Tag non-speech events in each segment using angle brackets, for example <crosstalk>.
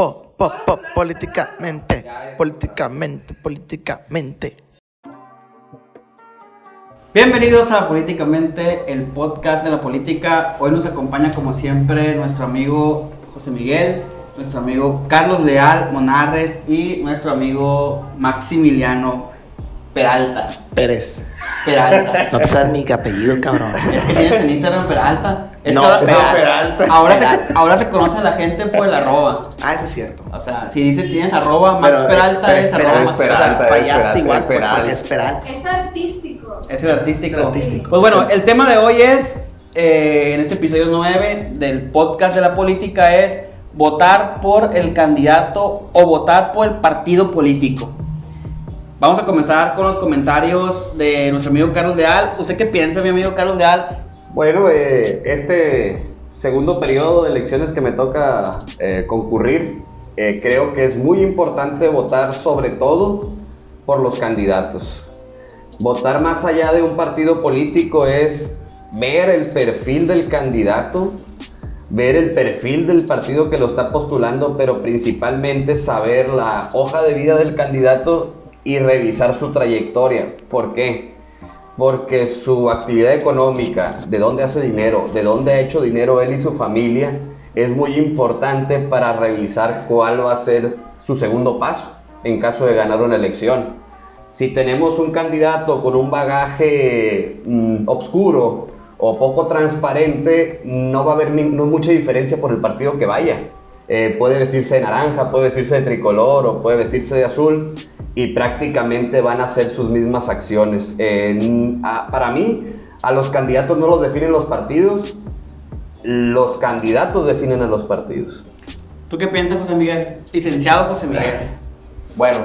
po, po, po, políticamente, políticamente, políticamente. Bienvenidos a Políticamente, el podcast de la política. Hoy nos acompaña como siempre nuestro amigo José Miguel, nuestro amigo Carlos Leal Monarres y nuestro amigo Maximiliano Peralta. Pérez. Peralta. No te sabes mi apellido, cabrón. Es que tienes en Instagram Peralta. Es No, Peralta. Peralta. Ahora, Peralta. Se, ahora se conoce a la gente por el arroba. Ah, eso es cierto. O sea, si dice tienes arroba Max Pero, Peralta, pero es es arroba Peralta, Max o sea, Peralta. es fallaste Peralta, igual, es pues, Peralta. porque es Peralta. Es artístico. Es el artístico. El artístico. Pues bueno, el tema de hoy es, eh, en este episodio 9 del podcast de la política, es votar por el candidato o votar por el partido político. Vamos a comenzar con los comentarios de nuestro amigo Carlos Leal. ¿Usted qué piensa, mi amigo Carlos Leal? Bueno, eh, este segundo periodo de elecciones que me toca eh, concurrir, eh, creo que es muy importante votar sobre todo por los candidatos. Votar más allá de un partido político es ver el perfil del candidato, ver el perfil del partido que lo está postulando, pero principalmente saber la hoja de vida del candidato y revisar su trayectoria. ¿Por qué? Porque su actividad económica, de dónde hace dinero, de dónde ha hecho dinero él y su familia, es muy importante para revisar cuál va a ser su segundo paso en caso de ganar una elección. Si tenemos un candidato con un bagaje mm, obscuro o poco transparente, no va a haber no mucha diferencia por el partido que vaya. Eh, puede vestirse de naranja, puede vestirse de tricolor o puede vestirse de azul y prácticamente van a hacer sus mismas acciones. A- para mí, a los candidatos no los definen los partidos, los candidatos definen a los partidos. ¿Tú qué piensas, José Miguel? Licenciado José Miguel. <laughs> Bueno,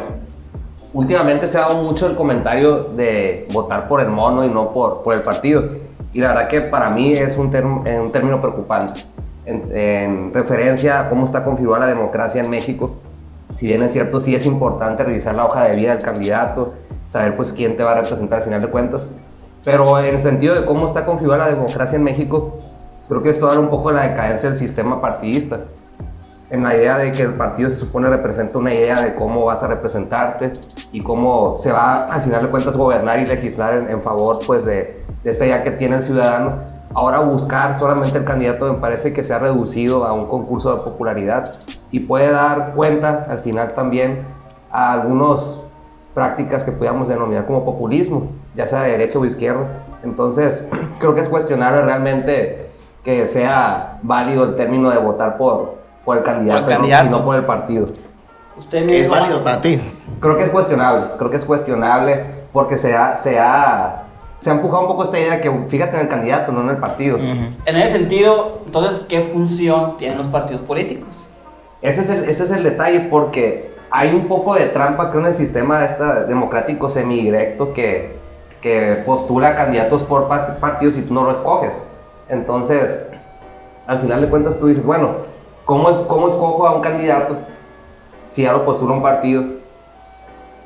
últimamente se ha dado mucho el comentario de votar por el mono y no por, por el partido. Y la verdad que para mí es un, term- eh, un término preocupante. En, en referencia a cómo está configurada la democracia en México, si bien es cierto, sí es importante revisar la hoja de vida del candidato, saber pues quién te va a representar al final de cuentas. Pero en el sentido de cómo está configurada la democracia en México, creo que esto habla un poco la decadencia del sistema partidista en la idea de que el partido se supone representa una idea de cómo vas a representarte y cómo se va al final de cuentas gobernar y legislar en, en favor pues de, de esta idea que tiene el ciudadano. Ahora buscar solamente el candidato me parece que se ha reducido a un concurso de popularidad y puede dar cuenta al final también a algunas prácticas que podríamos denominar como populismo, ya sea de derecha o izquierda. Entonces <clears throat> creo que es cuestionable realmente que sea válido el término de votar por, por el candidato, Por el ¿no? y no por el partido. ¿Usted Es válido para ti. Creo que es cuestionable, creo que es cuestionable porque se ha, se ha, se ha empujado un poco esta idea de que fíjate en el candidato, no en el partido. En ese sentido, entonces, ¿qué función tienen los partidos políticos? Ese es, el, ese es el detalle porque hay un poco de trampa creo en el sistema esta democrático semidirecto que, que postula candidatos por pa- partidos y tú no lo escoges. Entonces, al final de cuentas tú dices, bueno, ¿cómo, es, cómo escojo a un candidato si ya lo postula un partido?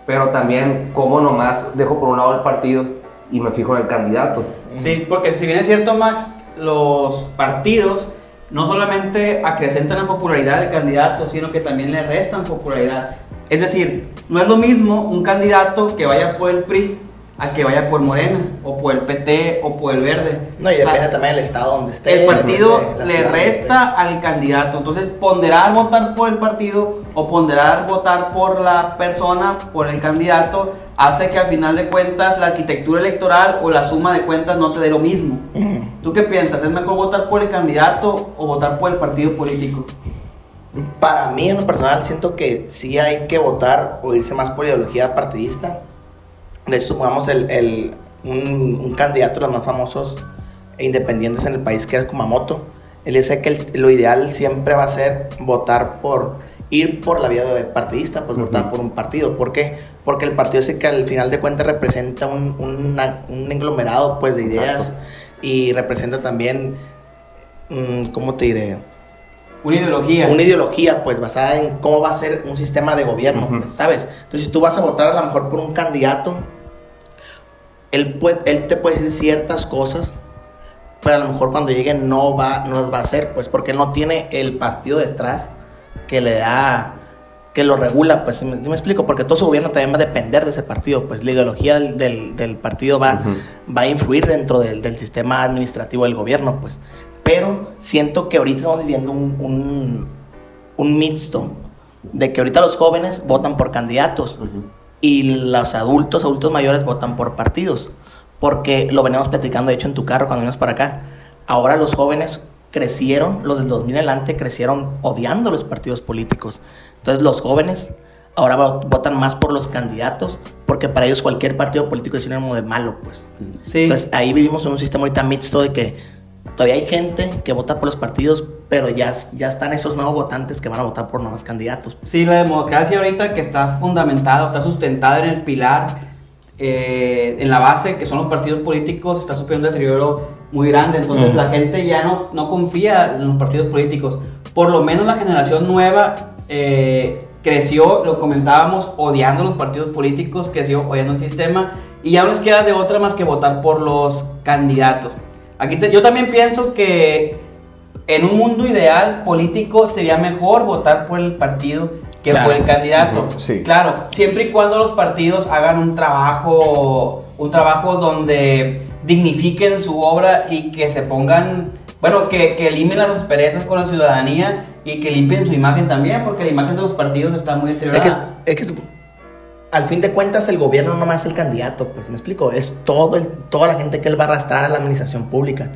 Pero también, ¿cómo nomás dejo por un lado el partido y me fijo en el candidato? Sí, porque si bien es cierto, Max, los partidos no solamente acrecentan la popularidad del candidato, sino que también le restan popularidad. Es decir, no es lo mismo un candidato que vaya por el PRI a que vaya por Morena, o por el PT, o por el Verde. No, y O sea, depende también del estado donde esté. el partido depende le resta al candidato. Entonces, ponderar votar por el partido o ponderar votar por la persona, por el candidato, hace que al final de cuentas la arquitectura electoral o la suma de cuentas no te dé lo mismo. ¿Tú qué piensas? ¿Es mejor votar por el candidato o votar por el partido político? Para mí, en lo personal, siento que sí hay que votar o irse más por ideología partidista. De hecho, supongamos el, el- un, un candidato de los más famosos e independientes en el país, que es Kumamoto. Él dice que el- lo ideal siempre va a ser votar por, ir por la vía de partidista, pues votar por un partido. ¿Por qué? Porque el partido es el que al final de cuentas representa un, una- un englomerado pues, de ideas y representa también, mm, ¿cómo te diré? Una ideología. una ideología pues basada en cómo va a ser un sistema de gobierno, pues, ¿sabes? Entonces si tú vas a votar a lo mejor por un candidato, él, puede- él te puede decir ciertas cosas, pero a lo mejor cuando llegue no va, no las va a hacer, pues porque él no tiene el partido detrás que le da, que lo regula, pues, ¿me, me explico? Porque todo su gobierno también va a depender de ese partido, pues la ideología del, del- del partido va, va a influir dentro del, del sistema administrativo del gobierno, pues. Pero siento que ahorita estamos viviendo un, un, un mixto de que ahorita los jóvenes votan por candidatos y los adultos, adultos mayores votan por partidos. Porque lo veníamos platicando, de hecho, en tu carro cuando vinimos para acá. Ahora los jóvenes crecieron, los del 2000 en adelante crecieron odiando los partidos políticos. Entonces los jóvenes ahora vo- votan más por los candidatos porque para ellos cualquier partido político es sinónimo de malo, pues. Sí. Entonces ahí vivimos en un sistema ahorita mixto de que todavía hay gente que vota por los partidos, pero ya, ya están esos nuevos votantes que van a votar por nuevos candidatos. Sí, la democracia ahorita que está fundamentada, está sustentada en el pilar, eh, en la base, que son los partidos políticos, está sufriendo deterioro muy grande. Entonces la gente ya no, no confía en los partidos políticos. Por lo menos la generación nueva eh, creció, lo comentábamos, odiando los partidos políticos, creció odiando el sistema y ya no les queda de otra más que votar por los candidatos. Aquí te- yo también pienso que en un mundo ideal político sería mejor votar por el partido que Claro. por el candidato. Ujú, sí. Claro, siempre y cuando los partidos hagan un trabajo, un trabajo donde dignifiquen su obra y que se pongan, bueno, que, que las asperezas con la ciudadanía y que limpien su imagen también, porque la imagen de los partidos está muy que, deteriorada. es que es- al fin de cuentas el gobierno no más es el candidato, pues me explico, es todo el, toda la gente que él va a arrastrar a la administración pública.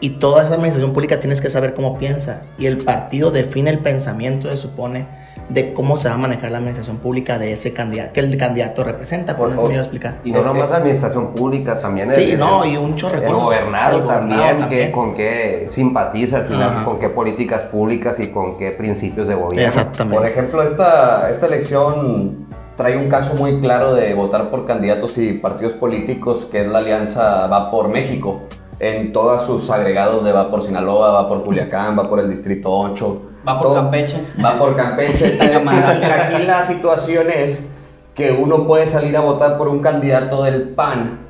Y toda esa administración pública tienes que saber cómo piensa. Y el partido define el pensamiento, se supone, de cómo se va a manejar la administración pública de ese candidato, que el candidato representa. Por eso me iba a explicar. Y no Este- nomás la administración pública, también Sí, el, no, el- y un chorro de el gobernado El gobernado también, también. Que, con qué simpatiza al final, Ajá. con qué políticas públicas y con qué principios de gobierno. Exactamente. Por ejemplo, esta, esta elección trae un caso muy claro de votar por candidatos y partidos políticos, que es la alianza Va por México. En todos sus agregados de Va por Sinaloa, Va por Culiacán, Va por el Distrito 8. Va por todo- Campeche. Va por Campeche. <laughs> Aquí la situación es que uno puede salir a votar por un candidato del PAN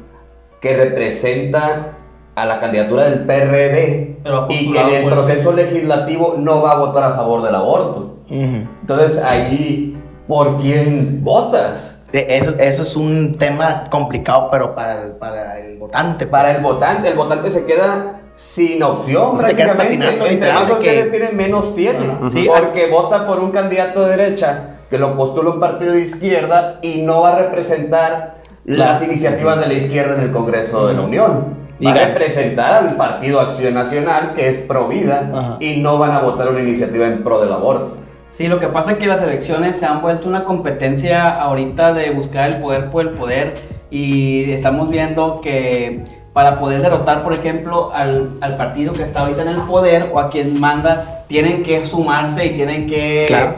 que representa a la candidatura del PRD y que en el por el- proceso legislativo no va a votar a favor del aborto. Entonces ahí, ¿por quién votas? Sí, Eso, eso es un tema complicado, pero para el, para el votante. pues. Para el votante, el votante se queda sin opción Te quedas prácticamente. patinando, Entre literal, más opciones que- tiene, menos tiene. Ajá. Sí, porque vota por un candidato de derecha que lo postula un partido de izquierda y no va a representar las iniciativas de la izquierda en el Congreso de la. Unión. Y Va a al Partido Acción Nacional, que es pro vida, Ajá. y no van a votar una iniciativa en pro del aborto. Sí, lo que pasa es que las elecciones se han vuelto una competencia ahorita de buscar el poder por el poder y estamos viendo que para poder derrotar, por ejemplo, al, al partido que está ahorita en el poder o a quien manda, tienen que sumarse y tienen que Claro.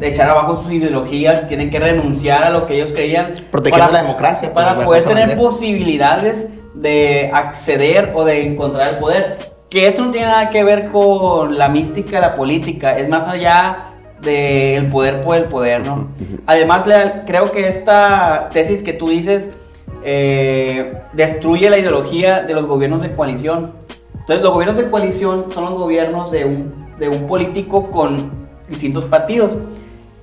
echar abajo sus ideologías, tienen que renunciar a lo que ellos creían. Protegiendo la democracia, pues, Para bajo poder tener bandera. posibilidades de acceder o de encontrar el poder. Que eso no tiene nada que ver con la mística la política, es más allá del poder por el poder, ¿no? Además, creo que esta tesis que tú dices eh, destruye la ideología de los gobiernos de coalición. Entonces, los gobiernos de coalición son los gobiernos de un, de un político con distintos partidos.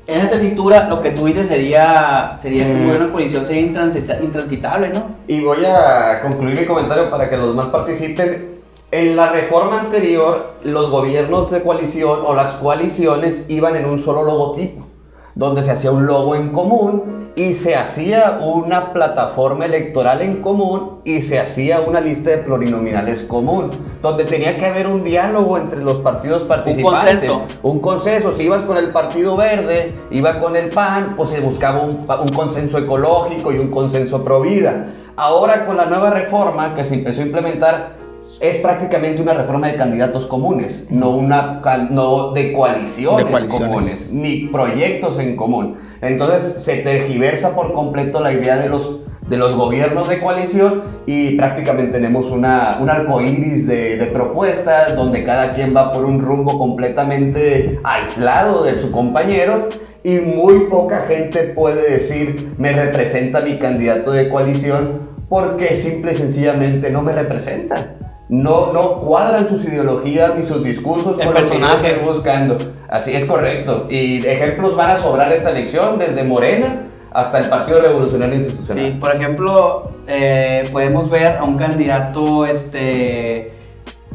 En esta tesitura, lo que tú dices sería, sería que un Mm. gobierno de coalición sería intransita- intransitable, ¿no? Y voy a concluir mi comentario para que los más participen. En la reforma anterior, los gobiernos de coalición o las coaliciones iban en un solo logotipo, donde se hacía un logo en común y se hacía una plataforma electoral en común y se hacía una lista de plurinominales común, donde tenía que haber un diálogo entre los partidos participantes. consenso. Un consenso, si ibas con el Partido Verde, iba con el PAN, pues se buscaba un, un consenso ecológico y un consenso pro vida. Ahora con la nueva reforma que se empezó a implementar, es prácticamente una reforma de candidatos comunes, no, una, no de coaliciones, De coaliciones. comunes, ni proyectos en común. Entonces se tergiversa por completo la idea de los, de los gobiernos de coalición y prácticamente tenemos una, un arco iris de, de propuestas donde cada quien va por un rumbo completamente aislado de su compañero y muy poca gente puede decir me representa mi candidato de coalición porque simple y sencillamente no me representa. No, no cuadran sus ideologías ni sus discursos El con personaje. lo que buscando. Así es correcto. Y ejemplos van a sobrar esta elección, desde Morena hasta el Partido Revolucionario Institucional. Sí, por ejemplo, eh, podemos ver a un candidato, este,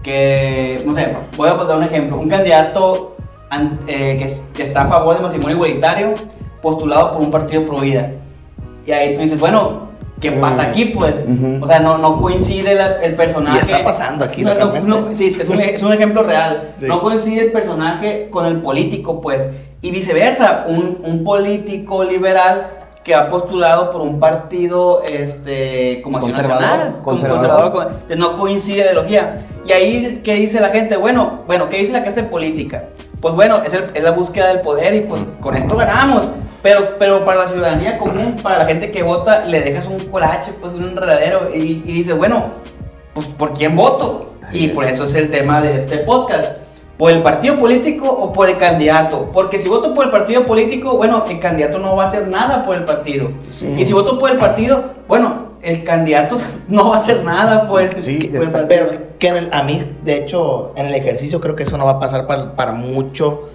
que, no sé, voy a dar un ejemplo, un candidato an- eh, que, que está a favor del matrimonio igualitario, postulado por un partido pro vida. Y ahí tú dices, bueno, ¿qué pasa aquí, pues? Ujú. O sea, no, no coincide la- el personaje. Y está pasando aquí No, no, no, sí, es un, es un ejemplo real. Sí. No coincide el personaje con el político, pues. Y viceversa, un, un político liberal que ha postulado por un partido este, como Acción Conservador, conservador. conservador, con- no coincide la ideología. Y ahí, ¿qué dice la gente? Bueno, bueno, ¿qué dice la clase política? Pues bueno, es, el- es la búsqueda del poder y pues con esto ganamos. Pero, pero para la ciudadanía común, para la gente que vota, le dejas un colache, pues un enredadero y, y dices, bueno, pues ¿por quién voto? Y por eso es el tema de este podcast. ¿Por el partido político o por el candidato? Porque si voto por el partido político, bueno, el candidato no va a hacer nada por el partido. Sí. Y si voto por el partido, bueno, el candidato <laughs> no va a hacer nada por el, Sí, por el está- partido. Pero que en el- a mí, de hecho, en el ejercicio creo que eso no va a pasar para, para mucho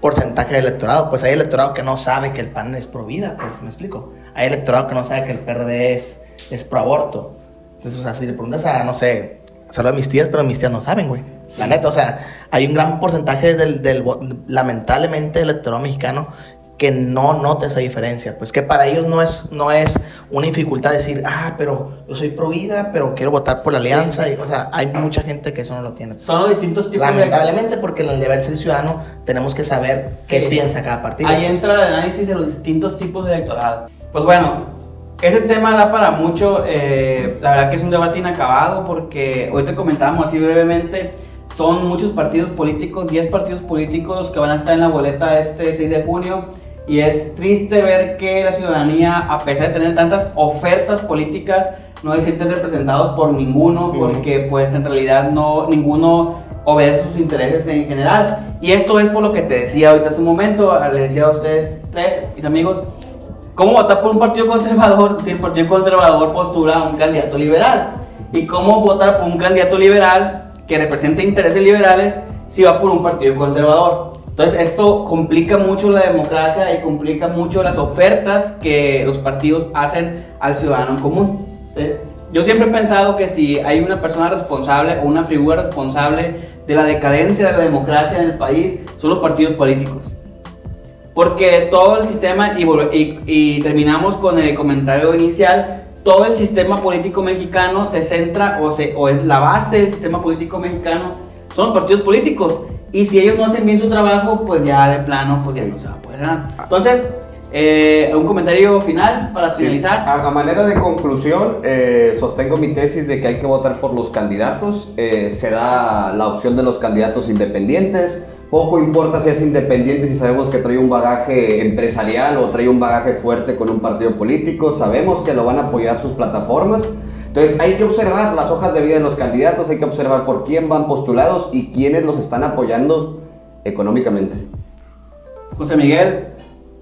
porcentaje de electorado. Pues hay electorado que no sabe que el PAN es pro vida, pues me explico. Hay electorado que no sabe que el PRD es, es pro aborto. Entonces, o sea, si le preguntas a, no sé, solo a mis tías, pero mis tías no saben, güey. La neta, o sea, hay un gran porcentaje del, del lamentablemente, electorado mexicano que no nota esa diferencia. Pues que para ellos no es, no es una dificultad decir, ah, pero yo soy pro vida, pero quiero votar por la alianza. Y, o sea, hay mucha gente que eso no lo tiene. Son los distintos tipos de... Lamentablemente, porque en el deber ser ciudadano tenemos que saber qué Sí. piensa cada partido. Ahí entra el análisis de los distintos tipos de electorado. Pues bueno, ese tema da para mucho. eh, la verdad que es un debate inacabado porque hoy te comentábamos así brevemente. Son muchos partidos políticos, 10 partidos políticos los que van a estar en la boleta este 6 de junio. Y es triste ver que la ciudadanía, a pesar de tener tantas ofertas políticas, no se sienten representados por ninguno, porque pues en realidad no, ninguno obedece sus intereses en general. Y esto es por lo que te decía ahorita hace un momento, le decía a ustedes tres, mis amigos, ¿cómo votar por un partido conservador si el partido conservador postula a un candidato liberal? ¿Y cómo votar por un candidato liberal que represente intereses liberales si va por un partido conservador? Entonces esto complica mucho la democracia y complica mucho las ofertas que los partidos hacen al ciudadano en común. Entonces, yo siempre he pensado que si hay una persona responsable o una figura responsable de la decadencia de la democracia en el país, son los partidos políticos. Porque todo el sistema, y, y- y terminamos con el comentario inicial, todo el sistema político mexicano se centra o, se, o es la base del sistema político mexicano, son los partidos políticos. Y si ellos no hacen bien su trabajo, pues ya de plano, pues ya no se va a poder hacer nada. Entonces, eh, un comentario final para Sí, finalizar. A, a manera de conclusión, eh, sostengo mi tesis de que hay que votar por los candidatos. Eh, se da la opción de los candidatos independientes. Poco importa si es independiente, si sabemos que trae un bagaje empresarial o trae un bagaje fuerte con un partido político. Sabemos que lo van a apoyar sus plataformas. Entonces hay que observar las hojas de vida de los candidatos, hay que observar por quién van postulados y quiénes los están apoyando económicamente. José Miguel,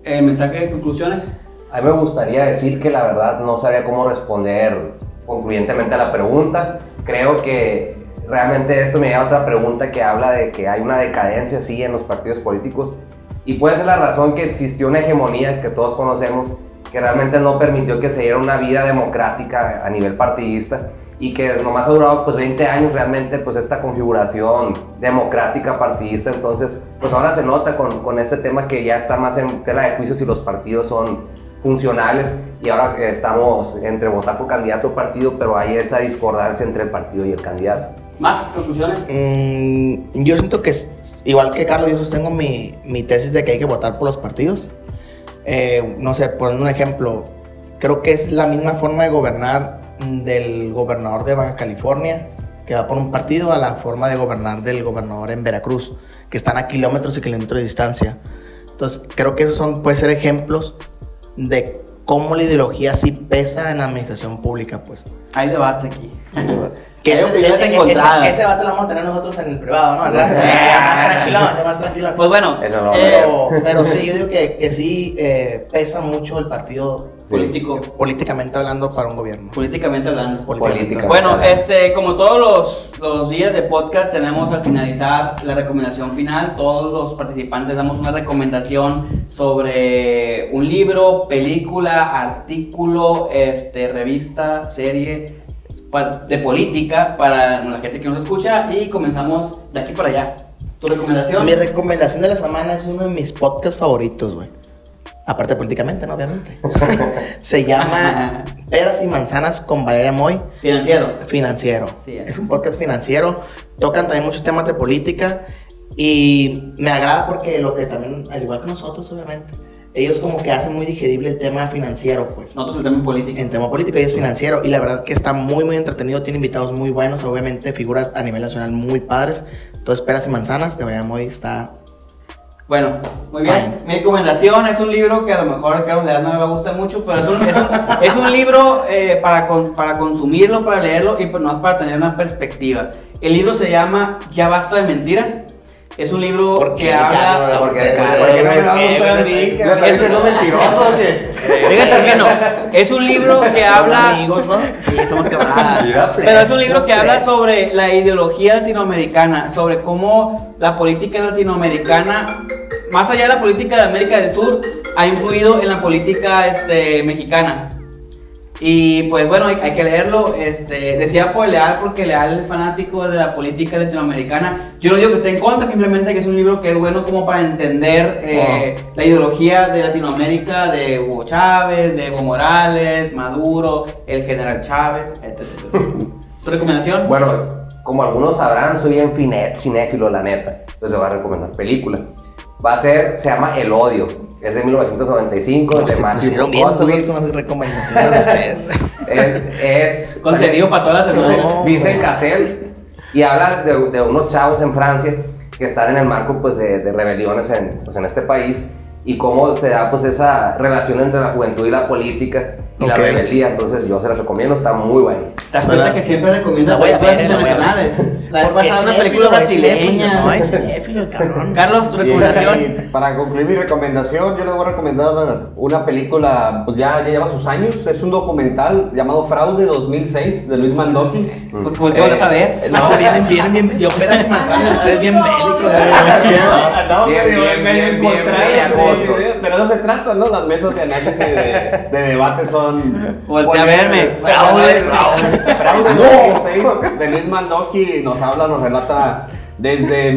eh, mensaje de conclusiones. A mí me gustaría decir que la verdad no sabría cómo responder concluyentemente a la pregunta. Creo que realmente esto me lleva a otra pregunta que habla de que hay una decadencia sí en los partidos políticos y puede ser la razón que existió una hegemonía que todos conocemos que realmente no permitió que se diera una vida democrática a nivel partidista y que nomás ha durado pues 20 años realmente pues esta configuración democrática partidista entonces pues ahora se nota con, con este tema que ya está más en tela de juicio si los partidos son funcionales y ahora estamos entre votar por candidato o partido pero hay esa discordancia entre el partido y el candidato Max, conclusiones. Mm, yo siento que, es- igual que Carlos, yo sostengo mi, mi tesis de que hay que votar por los partidos. Eh, no sé, poniendo un ejemplo, creo que es la misma forma de gobernar del gobernador de Baja California, que va por un partido, a la forma de gobernar del gobernador en Veracruz, que están a kilómetros y kilómetros de distancia. Entonces, creo que esos son, pueden ser ejemplos de cómo la ideología sí pesa en la administración pública, pues. Hay debate aquí. Hay ese, opiniones ese, ese, ese debate lo vamos a tener nosotros en el privado, ¿no? <laughs> Ya más tranquilo, ya más tranquilo. Pues bueno, Eso no, eh, Pero, pero sí, yo digo que, que sí eh, pesa mucho el partido político, políticamente hablando para un gobierno. políticamente hablando. Política. Bueno, este, como todos los, los días de podcast, tenemos al finalizar la recomendación final. Todos los participantes damos una recomendación sobre un libro, película, artículo, este, revista, serie de política para la gente que nos escucha y comenzamos de aquí para allá. ¿Tu recomendación? Mi recomendación de la semana es uno de mis podcasts favoritos, güey. Aparte políticamente, ¿no? Obviamente. <laughs> Se llama <laughs> Peras y Manzanas con Valeria Moy. Financiero. Financiero. Sí, es. es un podcast financiero. Tocan también muchos temas de política. Y me agrada porque lo que también, al igual que nosotros, obviamente, ellos como que hacen muy digerible el tema financiero, pues. Nosotros el tema político. En tema político y es financiero. Y la verdad que está muy, muy entretenido. Tiene invitados muy buenos, obviamente, figuras a nivel nacional muy padres. Entonces, Peras y Manzanas de Valeria Moy está Bueno, muy bien. Mi recomendación es un libro que a lo mejor a Carlos Leal no le va a gustar mucho, pero es un, es un, <laughs> es un libro eh, para, con- para consumirlo, para leerlo y pues no para tener una perspectiva. El libro se llama Ya basta de mentiras. Es un libro ¿Por que habla... Porque ¿Por qué? acá- ¿Por qué porque no. Es un libro <laughs> que habla... amigos, ¿no? Sí, somos <laughs> camaradas. Mira, Pero es un libro que pues. habla sobre la ideología latinoamericana, sobre cómo la política latinoamericana, más allá de la política de América del Sur, ha influido en la política este, mexicana. Y pues bueno, hay, hay que leerlo. Este, decía por Leal porque Leal es fanático de la política latinoamericana. Yo no digo que esté en contra, simplemente que es un libro que es bueno como para entender eh, la ideología de Latinoamérica, de Hugo Chávez, de Evo Morales, Maduro, el general Chávez, etc. etc. <laughs> ¿Tu recomendación? Bueno, como algunos sabrán, soy bien cinéfilo, la neta. Entonces voy a recomendar película. Va a ser, se llama El Odio. Es de 1995, No, de Matthew pusieron bien duros Broderick. con las recomendaciones de ustedes. <laughs> Es, es Contenido para todas las semanas. No. Vincent Cassel y habla de, de unos chavos en Francia que están en el marco pues, de, de rebeliones en, pues, en este país y cómo se da pues, esa relación entre la juventud y la política y la Ok. rebeldía. Entonces yo se las recomiendo, está muy bueno. ¿Te das cuenta que siempre recomienda La películas la internacionales? La vez Porque pasada una película no No, es brasileña. cinéfilo, el cabrón. Carlos, tu recomendación. y para concluir mi recomendación, yo les voy a recomendar una película, pues ya, ya lleva sus años, es un documental llamado Fraude 2006 de Luis Mandoki. Pues, pues, ¿qué vas a ver? No, vienen, vienen, bien. Yo peras y manzanas, ustedes bien bélicos. Andamos Bien, medio- bien, medio bien, bien encontrados, pero no se trata, ¿no? Las mesas de análisis de, de debate son... Voltea a verme. Fraude, fraude, fraude 2006 de Luis Mandoki nos habla, nos relata desde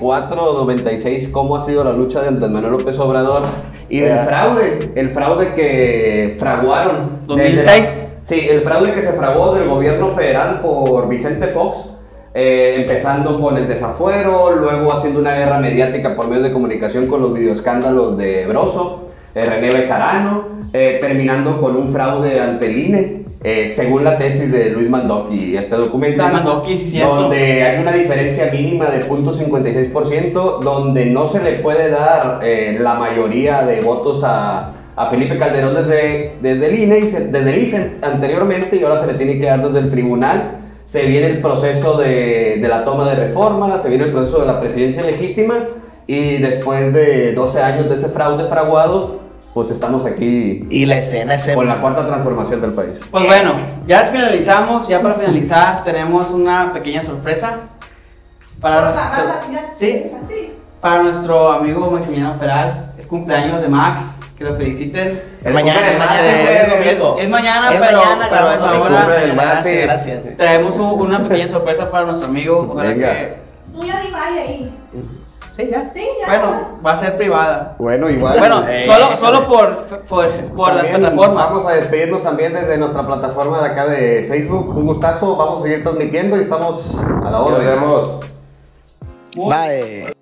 1994-96 cómo ha sido la lucha de Andrés Manuel López Obrador y del fraude, el fraude que fraguaron. desde 2006. la- Sí, el fraude que se fraguó del gobierno federal por Vicente Fox, eh, empezando con el desafuero, luego haciendo una guerra mediática por medios de comunicación con los videoescándalos de Broso, eh, René Bejarano, eh, terminando con un fraude ante el INE, eh, según la tesis de Luis Mandoki, este documental. Mandoki, sí, donde hay una diferencia mínima del 0.56%, donde no se le puede dar eh, la mayoría de votos a, a Felipe Calderón desde, desde el INE, y se- desde el IFE anteriormente, y ahora se le tiene que dar desde el tribunal. Se viene el proceso de, de la toma de reforma, se viene el proceso de la presidencia legítima, y después de 12 años de ese fraude fraguado, pues estamos aquí Y la escena es con la cuarta transformación del país. Pues bueno, ya finalizamos. Ya para finalizar, tenemos una pequeña sorpresa para nuestro. Sí, para nuestro amigo Maximiliano Peral. Es cumpleaños de Max. Que lo feliciten. Es mañana, es mañana, es Es, domingo. es mañana, Es pero, mañana, pero a grabamos esa el hora cumple del Max, Gracias, gracias. traemos un- una pequeña sorpresa para nuestro amigo. Ojalá Venga. que. Tú ya ni vaya ahí. Sí, ya. Sí, ya. Bueno, va a ser privada. Bueno, igual. Bueno, Eh, solo, solo por, por, por las plataformas. Vamos a despedirnos también desde nuestra plataforma de acá de Facebook. Un gustazo, vamos a seguir transmitiendo y estamos a la Nos orden. vemos. Muy- Bye.